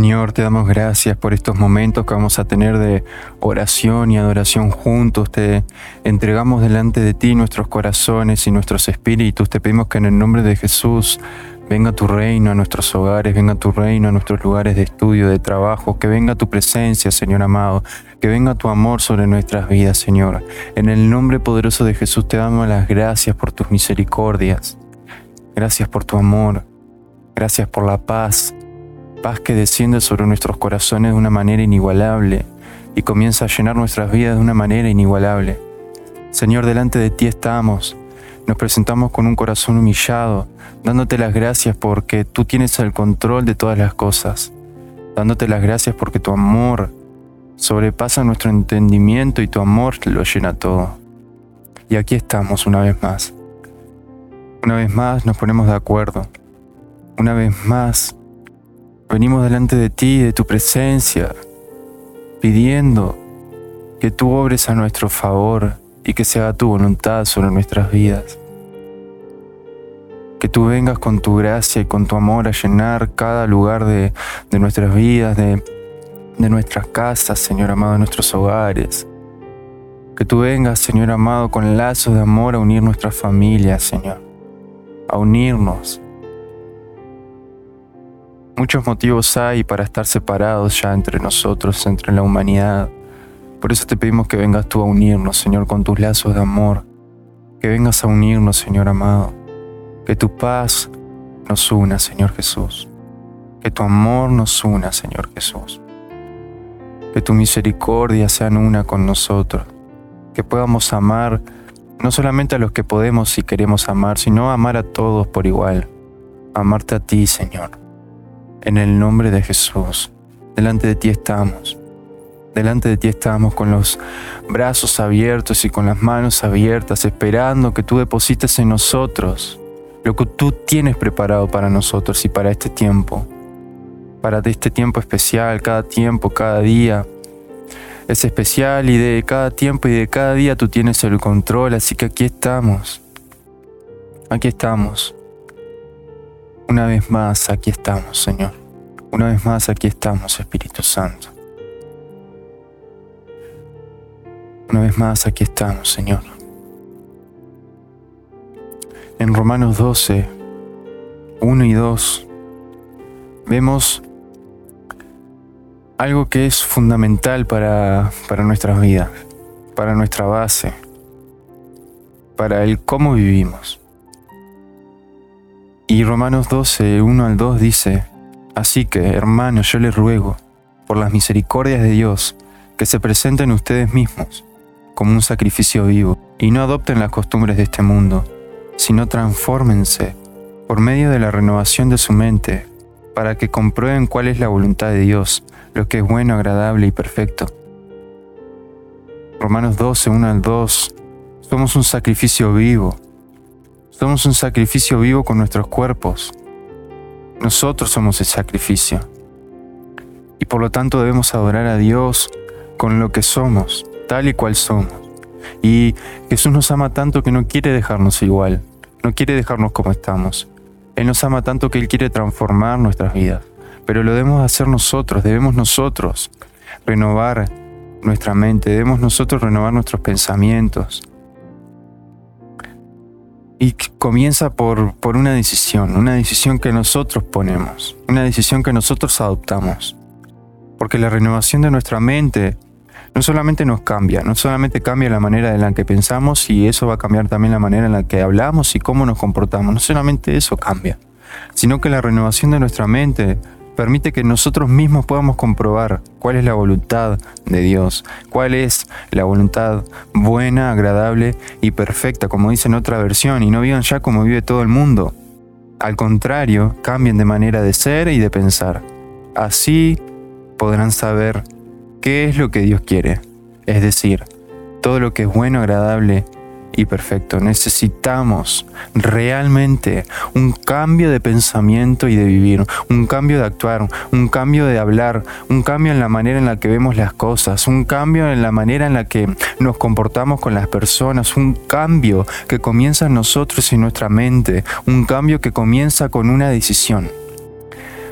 Señor, te damos gracias por estos momentos que vamos a tener de oración y adoración juntos. Te entregamos delante de ti nuestros corazones y nuestros espíritus. Te pedimos que en el nombre de Jesús venga tu reino a nuestros hogares, venga tu reino a nuestros lugares de estudio, de trabajo, que venga tu presencia, Señor amado, que venga tu amor sobre nuestras vidas, Señor. En el nombre poderoso de Jesús te damos las gracias por tus misericordias. Gracias por tu amor. Gracias por la paz paz que desciende sobre nuestros corazones de una manera inigualable y comienza a llenar nuestras vidas de una manera inigualable. Señor, delante de ti estamos, nos presentamos con un corazón humillado, dándote las gracias porque tú tienes el control de todas las cosas, dándote las gracias porque tu amor sobrepasa nuestro entendimiento y tu amor lo llena todo. Y aquí estamos una vez más. Una vez más nos ponemos de acuerdo. Una vez más Venimos delante de ti, de tu presencia, pidiendo que tú obres a nuestro favor y que se haga tu voluntad sobre nuestras vidas. Que tú vengas con tu gracia y con tu amor a llenar cada lugar de, nuestras vidas, de, de nuestras casas, Señor amado, de nuestros hogares. Que tú vengas, Señor amado, con lazos de amor a unir nuestras familias, Señor. A unirnos Muchos motivos hay para estar separados ya entre nosotros, entre la humanidad. Por eso te pedimos que vengas tú a unirnos, Señor, con tus lazos de amor. Que vengas a unirnos, Señor amado. Que tu paz nos una, Señor Jesús. Que tu amor nos una, Señor Jesús. Que tu misericordia sea una con nosotros. Que podamos amar no solamente a los que podemos y queremos amar, sino amar a todos por igual. Amarte a ti, Señor. En el nombre de Jesús, delante de ti estamos. Delante de ti estamos con los brazos abiertos y con las manos abiertas, esperando que tú deposites en nosotros lo que tú tienes preparado para nosotros y para este tiempo. Para este tiempo especial, cada tiempo, cada día. Es especial y de cada tiempo y de cada día tú tienes el control, así que aquí estamos. Aquí estamos una vez más aquí estamos, Señor. Una vez más aquí estamos, Espíritu Santo. Una vez más aquí estamos, Señor. En Romanos 12, 1 y 2, vemos algo que es fundamental para, para nuestras vidas, para nuestra base, para el cómo vivimos. Y Romanos 12, 1 al 2 dice, Así que, hermanos, yo les ruego, por las misericordias de Dios, que se presenten ustedes mismos como un sacrificio vivo, y no adopten las costumbres de este mundo, sino transfórmense por medio de la renovación de su mente, para que comprueben cuál es la voluntad de Dios, lo que es bueno, agradable y perfecto. Romanos 12, 1 al 2, somos un sacrificio vivo, somos un sacrificio vivo con nuestros cuerpos. Nosotros somos el sacrificio. Y por lo tanto debemos adorar a Dios con lo que somos, tal y cual somos. Y Jesús nos ama tanto que no quiere dejarnos igual, no quiere dejarnos como estamos. Él nos ama tanto que Él quiere transformar nuestras vidas. Pero lo debemos hacer nosotros, debemos nosotros renovar nuestra mente, debemos nosotros renovar nuestros pensamientos, y comienza por, por una decisión, una decisión que nosotros ponemos, una decisión que nosotros adoptamos. Porque la renovación de nuestra mente no solamente nos cambia, no solamente cambia la manera en la que pensamos y eso va a cambiar también la manera en la que hablamos y cómo nos comportamos, no solamente eso cambia, sino que la renovación de nuestra mente permite que nosotros mismos podamos comprobar cuál es la voluntad de Dios, cuál es la voluntad buena, agradable y perfecta, como dice en otra versión, y no vivan ya como vive todo el mundo. Al contrario, cambien de manera de ser y de pensar. Así podrán saber qué es lo que Dios quiere, es decir, todo lo que es bueno, agradable y perfecto. Necesitamos realmente un cambio de pensamiento y de vivir, un cambio de actuar, un cambio de hablar, un cambio en la manera en la que vemos las cosas, un cambio en la manera en la que nos comportamos con las personas, un cambio que comienza en nosotros y nuestra mente, un cambio que comienza con una decisión.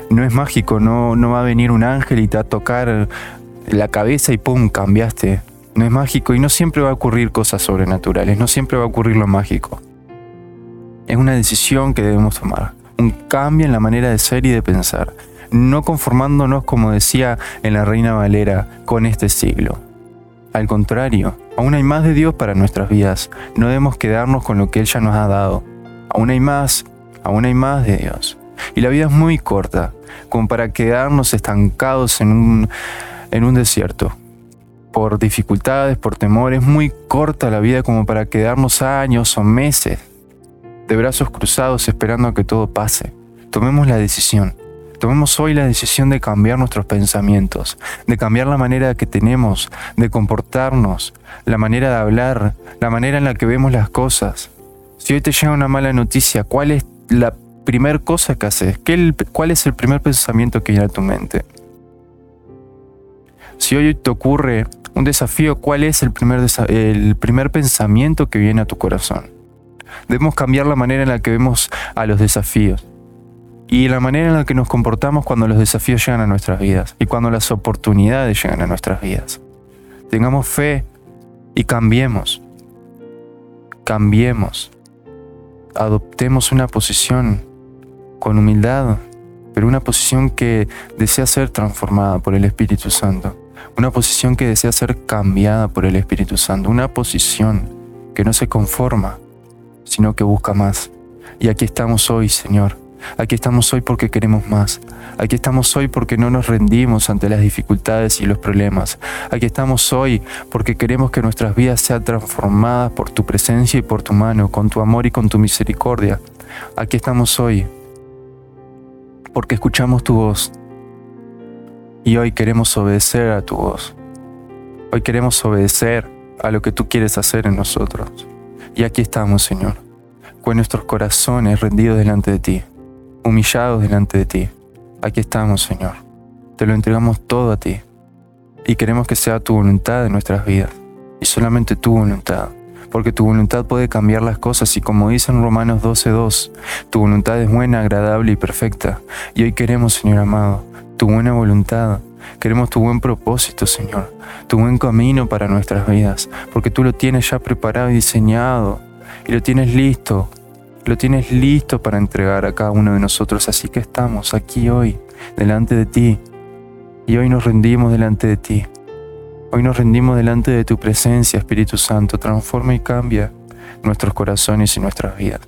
no es mágico, no, no va a venir un ángel y te va a tocar la cabeza y ¡pum! cambiaste. No es mágico y no siempre va a ocurrir cosas sobrenaturales, no siempre va a ocurrir lo mágico. Es una decisión que debemos tomar, un cambio en la manera de ser y de pensar, no conformándonos, como decía en la Reina Valera, con este siglo. Al contrario, aún hay más de Dios para nuestras vidas, no debemos quedarnos con lo que Él ya nos ha dado. Aún hay más, aún hay más de Dios. Y la vida es muy corta, como para quedarnos estancados en un, en un desierto. Por dificultades, por temores, muy corta la vida como para quedarnos años o meses de brazos cruzados esperando a que todo pase. Tomemos la decisión. Tomemos hoy la decisión de cambiar nuestros pensamientos, de cambiar la manera que tenemos de comportarnos, la manera de hablar, la manera en la que vemos las cosas. Si hoy te llega una mala noticia, ¿cuál es la primera cosa que haces? ¿Cuál es el primer pensamiento que viene a tu mente? Si hoy te ocurre un desafío, ¿cuál es el primer, el primer pensamiento que viene a tu corazón? Debemos cambiar la manera en la que vemos a los desafíos y la manera en la que nos comportamos cuando los desafíos llegan a nuestras vidas y cuando las oportunidades llegan a nuestras vidas. Tengamos fe y cambiemos. Cambiemos. Adoptemos una posición con humildad, pero una posición que desea ser transformada por el Espíritu Santo. Una posición que desea ser cambiada por el Espíritu Santo. Una posición que no se conforma, sino que busca más. Y aquí estamos hoy, Señor. Aquí estamos hoy porque queremos más. Aquí estamos hoy porque no nos rendimos ante las dificultades y los problemas. Aquí estamos hoy porque queremos que nuestras vidas sean transformadas por tu presencia y por tu mano, con tu amor y con tu misericordia. Aquí estamos hoy porque escuchamos tu voz y hoy queremos obedecer a tu voz. Hoy queremos obedecer a lo que tú quieres hacer en nosotros. Y aquí estamos, Señor, con nuestros corazones rendidos delante de ti, humillados delante de ti. Aquí estamos, Señor. Te lo entregamos todo a ti. Y queremos que sea tu voluntad en nuestras vidas. Y solamente tu voluntad. Porque tu voluntad puede cambiar las cosas y como dice en Romanos 12.2, tu voluntad es buena, agradable y perfecta. Y hoy queremos, Señor amado, tu buena voluntad. Queremos tu buen propósito, Señor, tu buen camino para nuestras vidas, porque tú lo tienes ya preparado y diseñado, y lo tienes listo, lo tienes listo para entregar a cada uno de nosotros. Así que estamos aquí hoy, delante de ti, y hoy nos rendimos delante de ti. Hoy nos rendimos delante de tu presencia, Espíritu Santo. Transforma y cambia nuestros corazones y nuestras vidas.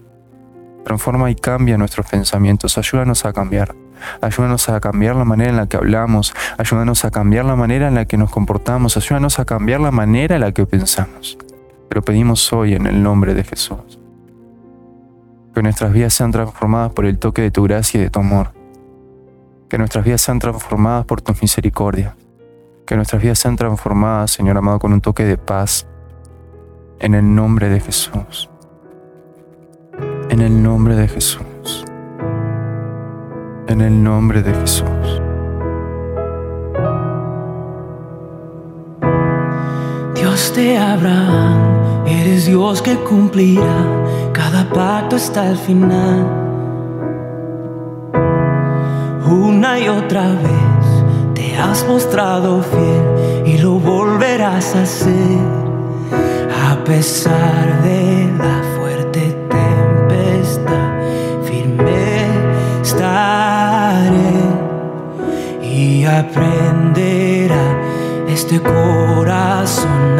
Transforma y cambia nuestros pensamientos. Ayúdanos a cambiar. Ayúdanos a cambiar la manera en la que hablamos. Ayúdanos a cambiar la manera en la que nos comportamos. Ayúdanos a cambiar la manera en la que pensamos. Pero pedimos hoy en el nombre de Jesús. Que nuestras vidas sean transformadas por el toque de tu gracia y de tu amor. Que nuestras vidas sean transformadas por tu misericordia. Que nuestras vidas sean transformadas, Señor amado, con un toque de paz. En el nombre de Jesús. En el nombre de Jesús en el nombre de Jesús. Dios de Abraham, eres Dios que cumplirá cada pacto hasta el final. Una y otra vez te has mostrado fiel y lo volverás a hacer a pesar de la y aprenderá este corazón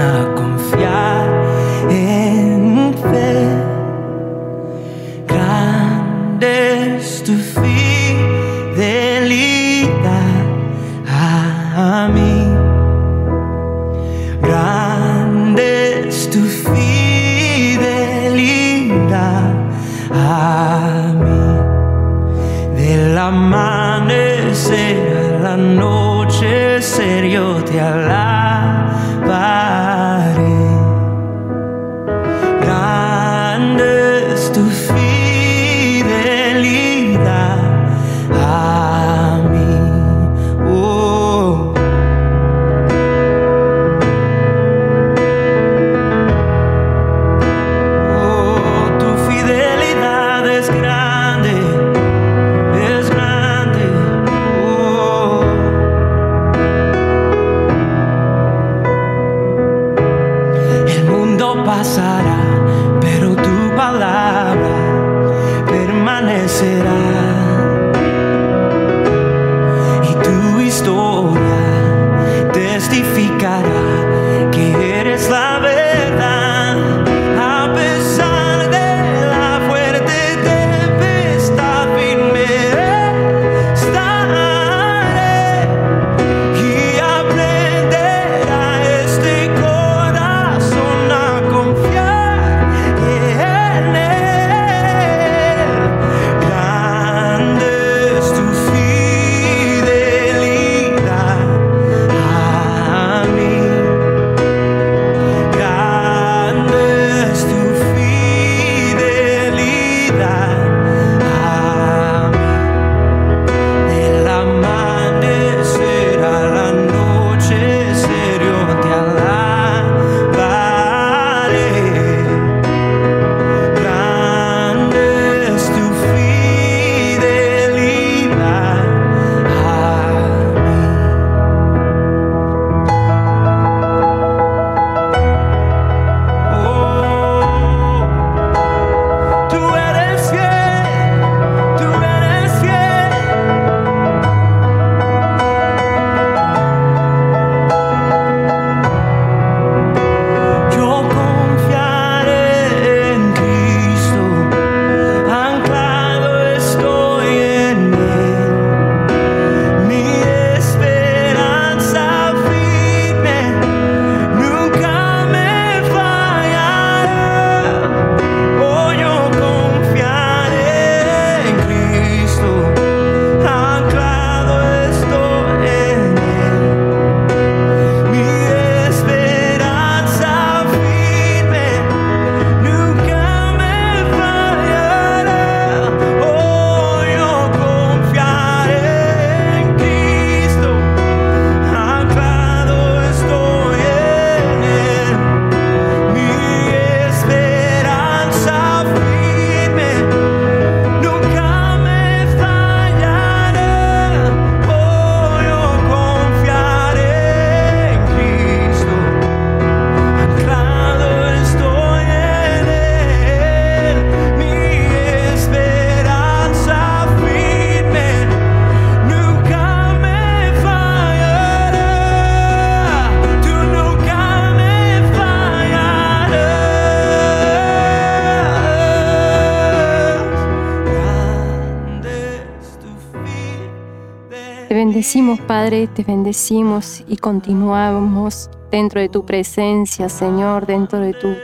bendecimos, Padre, te bendecimos y continuamos dentro de tu presencia, Señor, dentro de tu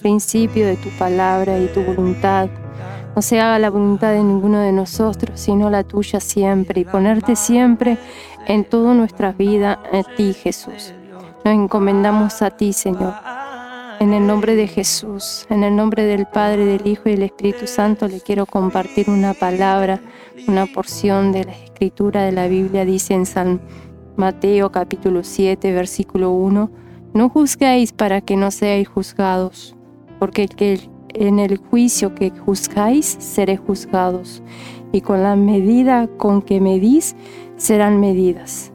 principio, de tu palabra y tu voluntad. No se haga la voluntad de ninguno de nosotros, sino la tuya siempre, y ponerte siempre en toda nuestra vida a ti, Jesús. Nos encomendamos a ti, Señor. En el nombre de Jesús, en el nombre del Padre, del Hijo y del Espíritu Santo, le quiero compartir una palabra, una porción de la Escritura de la Biblia. Dice en San Mateo capítulo 7, versículo 1, no juzguéis para que no seáis juzgados, porque en el juicio que juzgáis seréis juzgados, y con la medida con que medís serán medidas.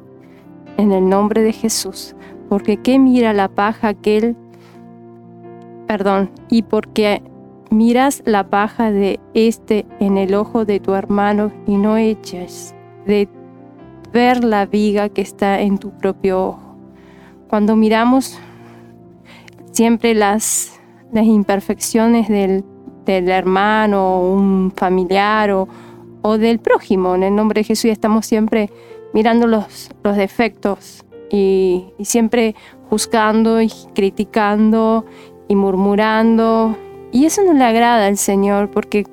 En el nombre de Jesús, porque ¿qué mira la paja aquel perdón, y porque miras la paja de este en el ojo de tu hermano y no echas de ver la viga que está en tu propio ojo. Cuando miramos siempre las, las imperfecciones del, del hermano, un familiar o, o, del prójimo, en el nombre de Jesús estamos siempre mirando los, los defectos y, y siempre juzgando y criticando y murmurando. Y eso no le agrada al Señor, porque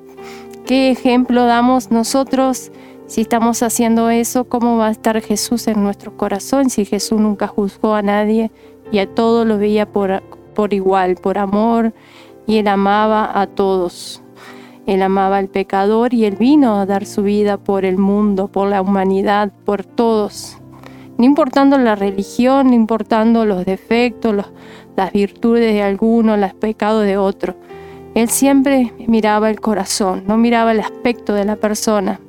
¿qué ejemplo damos nosotros si estamos haciendo eso? ¿Cómo va a estar Jesús en nuestro corazón si Jesús nunca juzgó a nadie y a todos lo veía por, por igual, por amor, y él amaba a todos? Él amaba al pecador y él vino a dar su vida por el mundo, por la humanidad, por todos. No importando la religión, no importando los defectos, las virtudes de alguno, los pecados de otro. Él siempre miraba el corazón, no miraba el aspecto de la persona,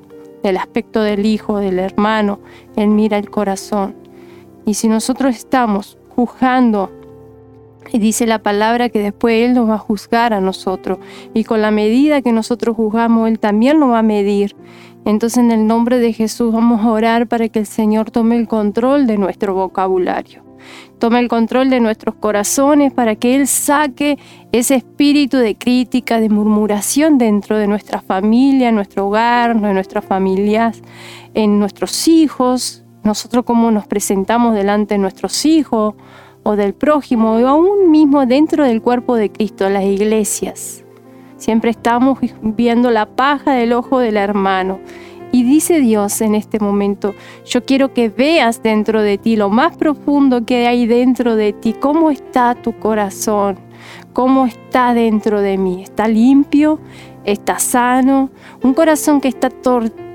el aspecto del hijo, del hermano. Él mira el corazón. Y si nosotros estamos juzgando Y dice la palabra que después Él nos va a juzgar a nosotros. Y con la medida que nosotros juzgamos, Él también nos va a medir. Entonces en el nombre de Jesús vamos a orar para que el Señor tome el control de nuestro vocabulario. Tome el control de nuestros corazones para que Él saque ese espíritu de crítica, de murmuración dentro de nuestra familia, en nuestro hogar, en nuestras familias, en nuestros hijos, nosotros cómo nos presentamos delante de nuestros hijos o del prójimo, o aún mismo dentro del cuerpo de Cristo, las iglesias. Siempre estamos viendo la paja del ojo del hermano. Y dice Dios en este momento, yo quiero que veas dentro de ti lo más profundo que hay dentro de ti, cómo está tu corazón, cómo está dentro de mí. ¿Está limpio? ¿Está sano? Un corazón que está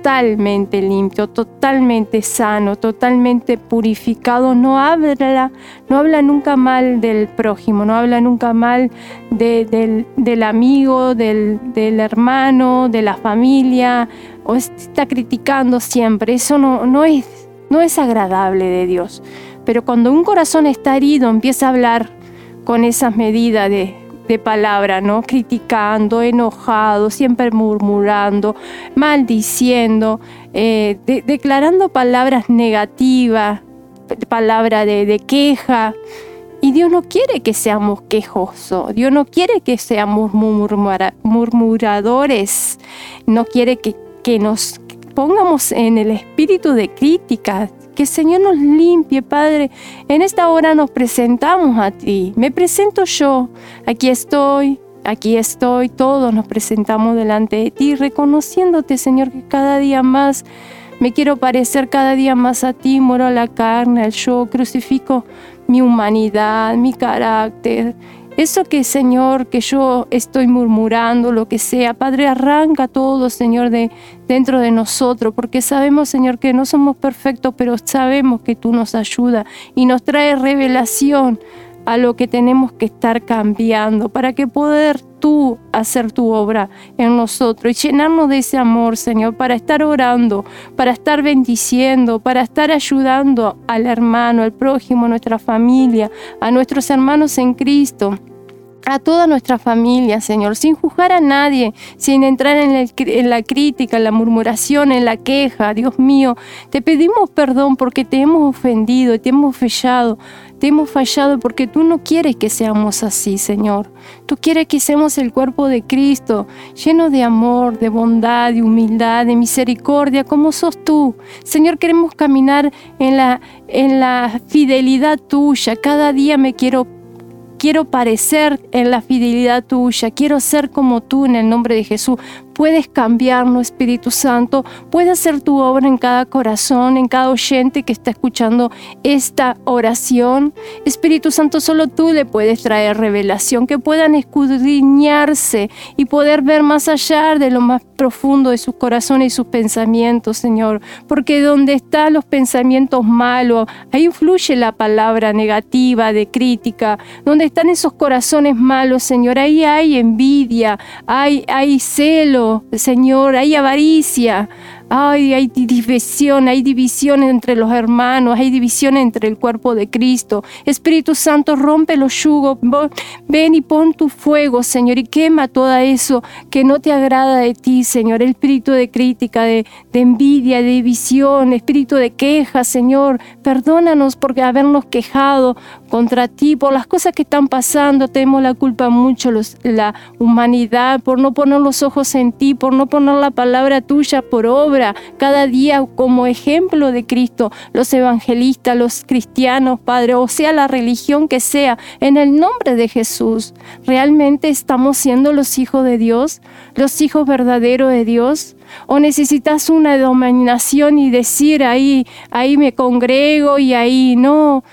totalmente limpio, totalmente sano, totalmente purificado, no habla, no habla nunca mal del prójimo, no habla nunca mal del, amigo, del, del, hermano, de la familia, o está criticando siempre. Eso no, no, es, no es agradable de Dios. Pero cuando un corazón está herido, empieza a hablar con esas medidas de, de palabra, ¿no? Criticando, enojado, siempre murmurando, maldiciendo, eh, declarando palabras negativas, palabra de, queja. Y Dios no quiere que seamos quejosos, Dios no quiere que seamos murmuradores, no quiere que, que nos pongamos en el espíritu de crítica, que Señor nos limpie, Padre. En esta hora nos presentamos a ti. Me presento yo. Aquí estoy. Aquí estoy, todos nos presentamos delante de ti, reconociéndote, Señor, que cada día más me quiero parecer cada día más a ti, muero a la carne, yo, crucifico mi humanidad, mi carácter, eso que, Señor, que yo estoy murmurando, lo que sea, Padre, arranca todo, Señor, de dentro de nosotros, porque sabemos, Señor, que no somos perfectos, pero sabemos que tú nos ayudas y nos trae revelación a lo que tenemos que estar cambiando para que poder tú hacer tu obra en nosotros y llenarnos de ese amor, Señor, para estar orando, para estar bendiciendo, para estar ayudando al hermano, al prójimo, a nuestra familia, a nuestros hermanos en Cristo a toda nuestra familia, Señor, sin juzgar a nadie, sin entrar en, la crítica, en la murmuración, en la queja. Dios mío, te pedimos perdón porque te hemos ofendido, te hemos fallado, te hemos fallado porque tú no quieres que seamos así, Señor. Tú quieres que seamos el cuerpo de Cristo, lleno de amor, de bondad, de humildad, de misericordia, como sos tú. Señor, queremos caminar en la, en la fidelidad tuya. Cada día me quiero quiero parecer en la fidelidad tuya, quiero ser como tú en el nombre de Jesús puedes cambiarnos, Espíritu Santo, puedes hacer tu obra en cada corazón, en cada oyente que está escuchando esta oración. Espíritu Santo, solo tú le puedes traer revelación, que puedan escudriñarse y poder ver más allá de lo más profundo de sus corazones y sus pensamientos, Señor, porque donde están los pensamientos malos, ahí influye la palabra negativa, de crítica, donde están esos corazones malos, Señor, ahí hay envidia, hay, hay celo, Señor, hay avaricia, Ay, hay división, hay división entre los hermanos, hay división entre el cuerpo de Cristo. Espíritu Santo, rompe los yugos. Ven y pon tu fuego, Señor, y quema todo eso que no te agrada de ti, Señor. El espíritu de crítica, de, envidia, de división, espíritu de queja, Señor. Perdónanos por habernos quejado contra ti, por las cosas que están pasando. Tenemos la culpa mucho, la humanidad, por no poner los ojos en ti, por no poner la palabra tuya por obra cada día como ejemplo de Cristo, los evangelistas, los cristianos, Padre, o sea la religión que sea, en el nombre de Jesús. ¿Realmente estamos siendo los hijos de Dios, los hijos verdaderos de Dios? ¿O necesitas una dominación y decir ahí, ahí me congrego y ahí no?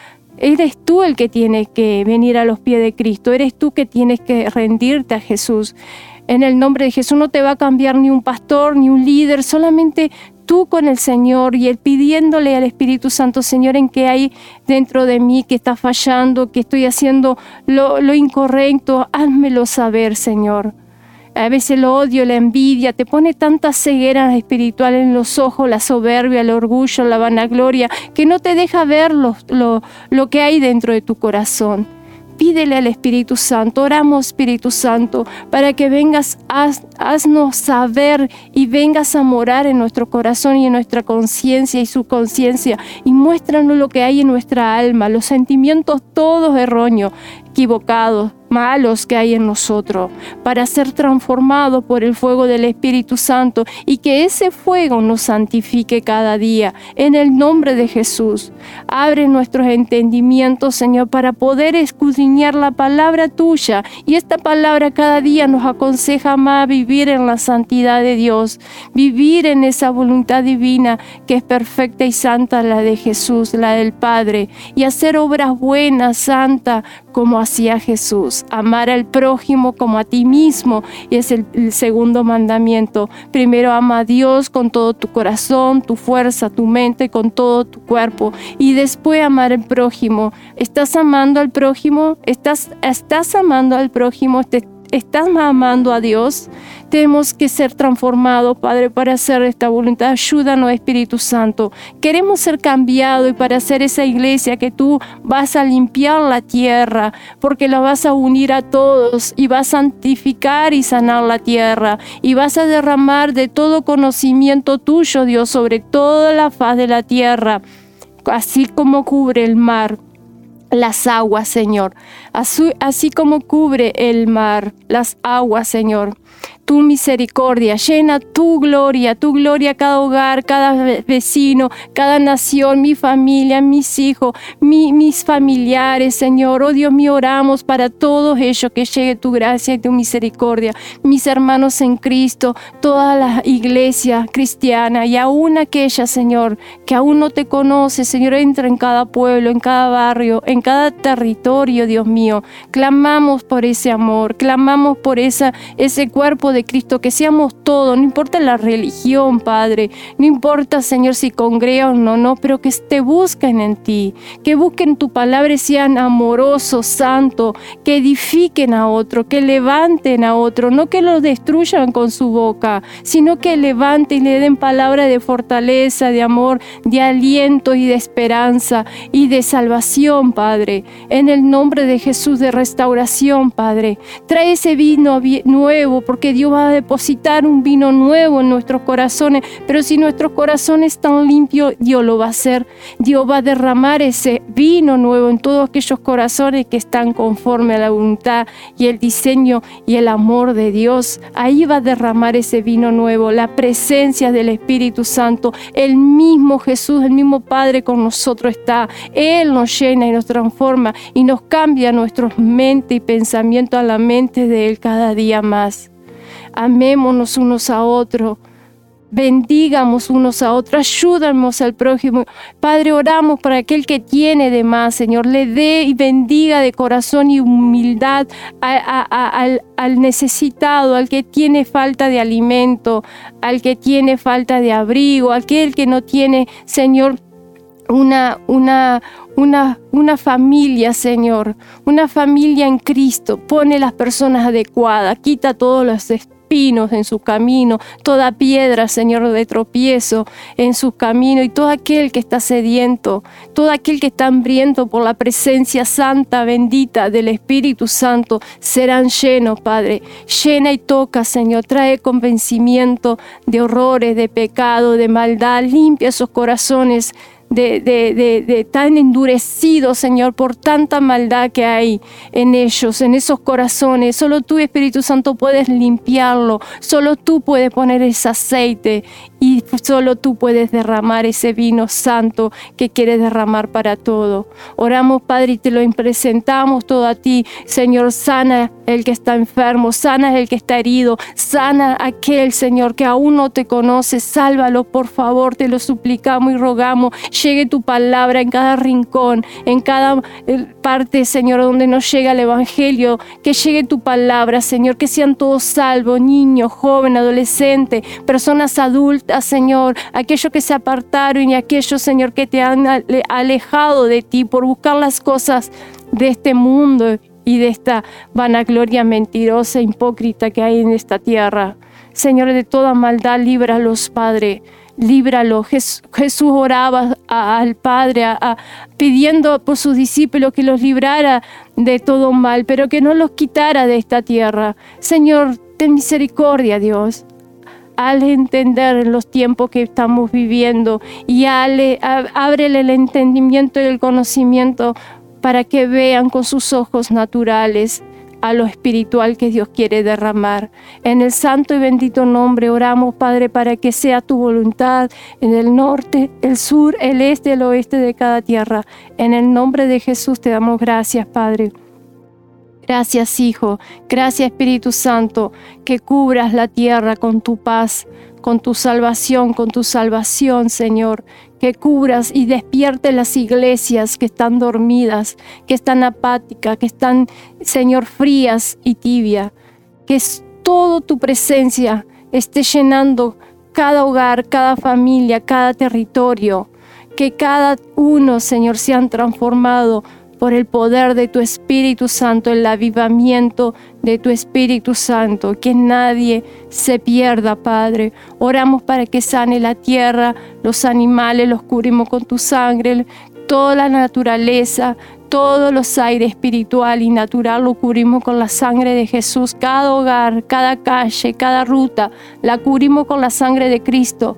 Eres tú el que tienes que venir a los pies de Cristo, eres tú que tienes que rendirte a Jesús. En el nombre de Jesús no te va a cambiar ni un pastor, ni un líder, solamente tú con el Señor y Él pidiéndole al Espíritu Santo, Señor, en qué hay dentro de mí que está fallando, que estoy haciendo lo, incorrecto, házmelo saber, Señor. A veces el odio, la envidia, te pone tanta ceguera espiritual en los ojos, la soberbia, el orgullo, la vanagloria, que no te deja ver lo, lo que hay dentro de tu corazón pídele al Espíritu Santo, oramos Espíritu Santo, para que vengas, haznos saber y vengas a morar en nuestro corazón y en nuestra conciencia y su conciencia y muéstranos lo que hay en nuestra alma, los sentimientos todos erróneos, equivocados, malos que hay en nosotros, para ser transformados por el fuego del Espíritu Santo y que ese fuego nos santifique cada día. En el nombre de Jesús, abre nuestros entendimientos, Señor, para poder escudriñar la palabra tuya. Y esta palabra cada día nos aconseja más vivir en la santidad de Dios, vivir en esa voluntad divina que es perfecta y santa, la de Jesús, la del Padre, y hacer obras buenas, santas, como hacía Jesús, amar al prójimo como a ti mismo. Y es el, segundo mandamiento. Primero ama a Dios con todo tu corazón, tu fuerza, tu mente, con todo tu cuerpo. Y después amar al prójimo. ¿Estás amando al prójimo? ¿Estás, estás amando al prójimo? ¿Estás amando a Dios? Tenemos que ser transformados, Padre, para hacer esta voluntad. Ayúdanos, Espíritu Santo. Queremos ser cambiados y para hacer esa iglesia que tú vas a limpiar la tierra, porque la vas a unir a todos y vas a santificar y sanar la tierra y vas a derramar de todo conocimiento tuyo, Dios, sobre toda la faz de la tierra, así como cubre el mar las aguas, Señor, así, así, como cubre el mar, las aguas, Señor tu misericordia, llena tu gloria, tu gloria cada hogar, cada vecino, cada nación, mi familia, mis hijos, mis familiares, Señor. Oh Dios mío, oramos para todos ellos que llegue tu gracia y tu misericordia. Mis hermanos en Cristo, toda la iglesia cristiana y aún aquella, Señor, que aún no te conoce, Señor, entra en cada pueblo, en cada barrio, en cada territorio, Dios mío. Clamamos por ese amor, clamamos por esa, ese cuerpo de Cristo, que seamos todos, no importa la religión, Padre, no importa, Señor, si congregan o no, pero que te busquen en ti, que busquen tu palabra y sean amorosos, santos, que edifiquen a otro, que levanten a otro, no que lo destruyan con su boca, sino que levanten y le den palabra de fortaleza, de amor, de aliento y de esperanza y de salvación, Padre. En el nombre de Jesús de restauración, Padre. Trae ese vino nuevo, porque Dios va a depositar un vino nuevo en nuestros corazones, pero si nuestros corazones están limpios, Dios lo va a hacer. Dios va a derramar ese vino nuevo en todos aquellos corazones que están conforme a la voluntad y el diseño y el amor de Dios. Ahí va a derramar ese vino nuevo, la presencia del Espíritu Santo, el mismo Jesús, el mismo Padre con nosotros está. Él nos llena y nos transforma y nos cambia nuestra mente y pensamiento a la mente de Él cada día más amémonos unos a otros, bendigamos unos a otros, ayúdanos al prójimo. Padre, oramos para aquel que tiene de más, Señor, le dé y bendiga de corazón y humildad al, necesitado, al que tiene falta de alimento, al que tiene falta de abrigo, aquel que no tiene, Señor, una, una, una, una, familia, Señor, una familia en Cristo. Pone las personas adecuadas, quita todos los pinos en su camino, toda piedra, Señor, de tropiezo en su camino y todo aquel que está sediento, todo aquel que está hambriento por la presencia santa, bendita del Espíritu Santo, serán llenos, Padre. Llena y toca, Señor, trae convencimiento de horrores, de pecado, de maldad, limpia esos corazones de, de, de, tan endurecidos, Señor, por tanta maldad que hay en ellos, en esos corazones. Solo tú, Espíritu Santo, puedes limpiarlo. Solo tú puedes poner ese aceite y solo tú puedes derramar ese vino santo que quieres derramar para todo. Oramos, Padre, y te lo presentamos todo a ti. Señor, sana el que está enfermo, sana el que está herido, sana aquel, Señor, que aún no te conoce. Sálvalo, por favor, te lo suplicamos y rogamos. Llegue tu palabra en cada rincón, en cada eh, parte, Señor, donde nos llega el Evangelio. Que llegue tu palabra, Señor, que sean todos salvos, niños, jóvenes, adolescentes, personas adultas Señor, aquellos que se apartaron y aquellos, Señor, que te han alejado de ti por buscar las cosas de este mundo y de esta vanagloria mentirosa, e hipócrita que hay en esta tierra. Señor, de toda maldad, líbralos, Padre. líbralo. Jesús oraba al Padre pidiendo por sus discípulos que los librara de todo mal, pero que no los quitara de esta tierra. Señor, ten misericordia, Dios al entender los tiempos que estamos viviendo y al, ábrele el entendimiento y el conocimiento para que vean con sus ojos naturales a lo espiritual que Dios quiere derramar. En el santo y bendito nombre oramos, Padre, para que sea tu voluntad en el norte, el sur, el este, el oeste de cada tierra. En el nombre de Jesús te damos gracias, Padre. Gracias, Hijo. Gracias, Espíritu Santo, que cubras la tierra con tu paz, con tu salvación, con tu salvación, Señor que cubras y despiertes las iglesias que están dormidas, que están apáticas, que están, Señor, frías y tibia. Que toda tu presencia esté llenando cada hogar, cada familia, cada territorio. Que cada uno, Señor, sean transformado por el poder de tu Espíritu Santo, el avivamiento de tu Espíritu Santo, que nadie se pierda, Padre. Oramos para que sane la tierra, los animales, los cubrimos con tu sangre, toda la naturaleza, todos los aires espiritual y natural lo cubrimos con la sangre de Jesús. Cada hogar, cada calle, cada ruta, la cubrimos con la sangre de Cristo.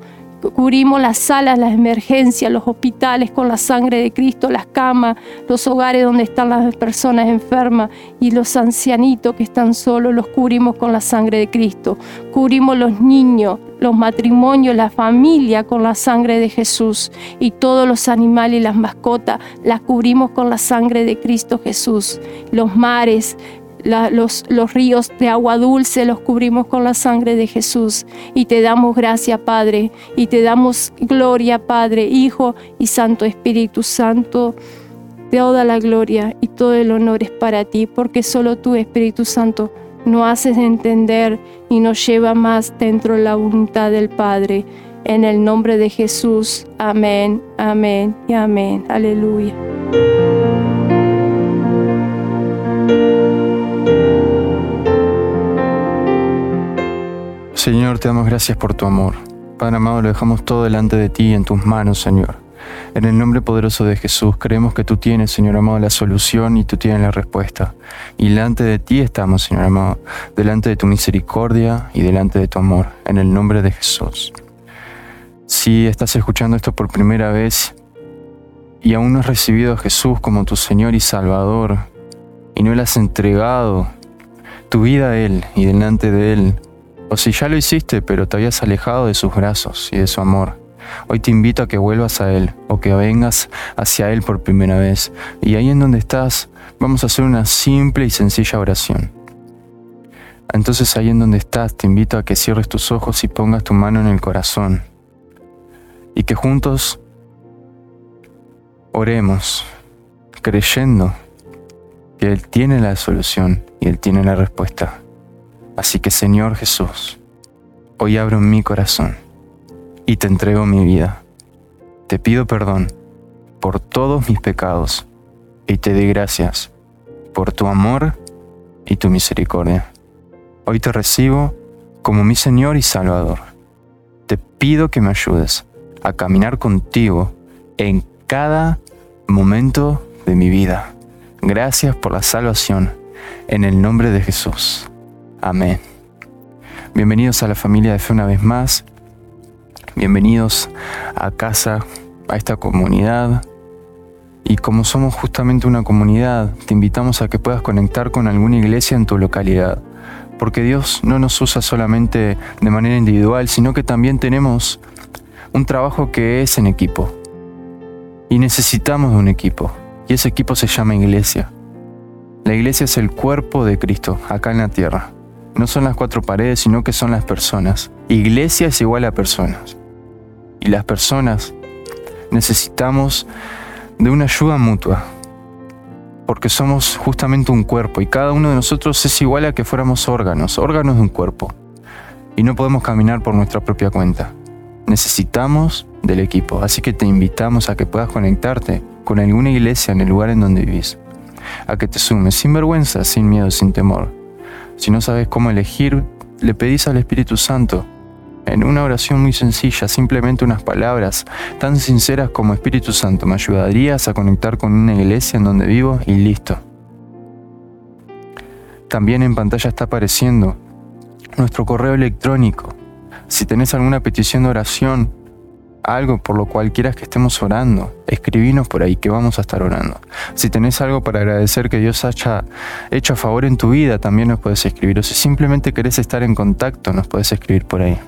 Cubrimos las salas, las emergencias, los hospitales con la sangre de Cristo, las camas, los hogares donde están las personas enfermas y los ancianitos que están solos, los cubrimos con la sangre de Cristo. Cubrimos los niños, los matrimonios, la familia con la sangre de Jesús y todos los animales y las mascotas las cubrimos con la sangre de Cristo Jesús. Los mares, los, ríos de agua dulce los cubrimos con la sangre de Jesús y te damos gracia, Padre, y te damos gloria, Padre, Hijo y Santo Espíritu Santo. Toda la gloria y todo el honor es para ti, porque solo tú, Espíritu Santo, nos haces entender y nos lleva más dentro de la voluntad del Padre. En el nombre de Jesús, amén, amén y amén. Aleluya. Señor, te damos gracias por tu amor. Padre amado, lo dejamos todo delante de ti en tus manos, Señor. En el nombre poderoso de Jesús, creemos que tú tienes, Señor amado, la solución y tú tienes la respuesta. Y delante de ti estamos, Señor amado, delante de tu misericordia y delante de tu amor, en el nombre de Jesús. Si estás escuchando esto por primera vez y aún no has recibido a Jesús como tu Señor y Salvador, y no le has entregado tu vida a Él y delante de Él, o si ya lo hiciste, pero te habías alejado de sus brazos y de su amor, hoy te invito a que vuelvas a Él o que vengas hacia Él por primera vez. Y ahí en donde estás, vamos a hacer una simple y sencilla oración. Entonces ahí en donde estás, te invito a que cierres tus ojos y pongas tu mano en el corazón. Y que juntos oremos, creyendo que Él tiene la solución y Él tiene la respuesta. Así que Señor Jesús, hoy abro mi corazón y te entrego mi vida. Te pido perdón por todos mis pecados y te doy gracias por tu amor y tu misericordia. Hoy te recibo como mi Señor y Salvador. Te pido que me ayudes a caminar contigo en cada momento de mi vida. Gracias por la salvación. En el nombre de Jesús. Amén. Bienvenidos a la familia de fe una vez más. Bienvenidos a casa, a esta comunidad. Y como somos justamente una comunidad, te invitamos a que puedas conectar con alguna iglesia en tu localidad. Porque Dios no nos usa solamente de manera individual, sino que también tenemos un trabajo que es en equipo. Y necesitamos de un equipo. Y ese equipo se llama iglesia. La iglesia es el cuerpo de Cristo acá en la tierra no son las cuatro paredes, sino que son las personas. Iglesia es igual a personas. Y las personas necesitamos de una ayuda mutua, porque somos justamente un cuerpo y cada uno de nosotros es igual a que fuéramos órganos, órganos de un cuerpo. Y no podemos caminar por nuestra propia cuenta. Necesitamos del equipo, así que te invitamos a que puedas conectarte con alguna iglesia en el lugar en donde vivís, a que te sumes sin vergüenza, sin miedo, sin temor si no sabes cómo elegir, le pedís al Espíritu Santo en una oración muy sencilla, simplemente unas palabras tan sinceras como Espíritu Santo, ¿me ayudarías a conectar con una iglesia en donde vivo? Y listo. También en pantalla está apareciendo nuestro correo electrónico. Si tenés alguna petición de oración, algo por lo cual quieras que estemos orando, escribinos por ahí que vamos a estar orando. Si tenés algo para agradecer que Dios haya hecho a favor en tu vida, también nos puedes escribir. O si simplemente querés estar en contacto, nos puedes escribir por ahí.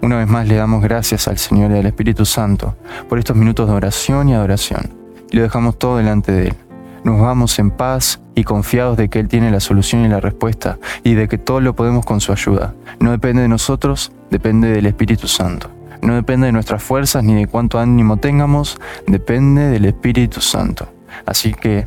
Una vez más le damos gracias al Señor y al Espíritu Santo por estos minutos de oración y adoración. Y lo dejamos todo delante de Él. Nos vamos en paz y confiados de que Él tiene la solución y la respuesta y de que todo lo podemos con su ayuda. No depende de nosotros, depende del Espíritu Santo. No depende de nuestras fuerzas ni de cuánto ánimo tengamos, depende del Espíritu Santo. Así que,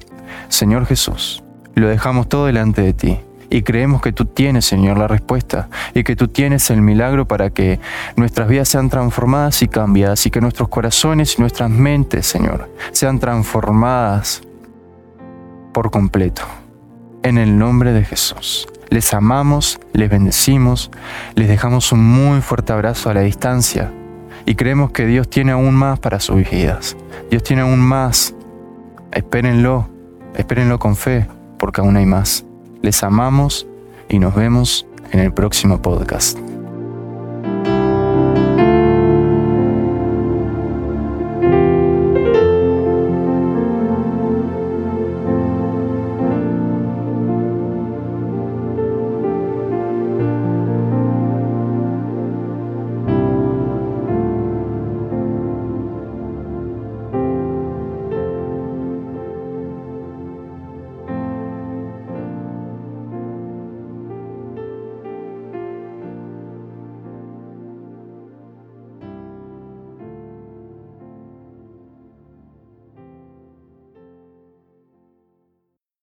Señor Jesús, lo dejamos todo delante de ti y creemos que tú tienes, Señor, la respuesta y que tú tienes el milagro para que nuestras vidas sean transformadas y cambiadas y que nuestros corazones y nuestras mentes, Señor, sean transformadas por completo. En el nombre de Jesús. Les amamos, les bendecimos, les dejamos un muy fuerte abrazo a la distancia y creemos que Dios tiene aún más para sus vidas. Dios tiene aún más. Espérenlo, espérenlo con fe, porque aún hay más. Les amamos y nos vemos en el próximo podcast.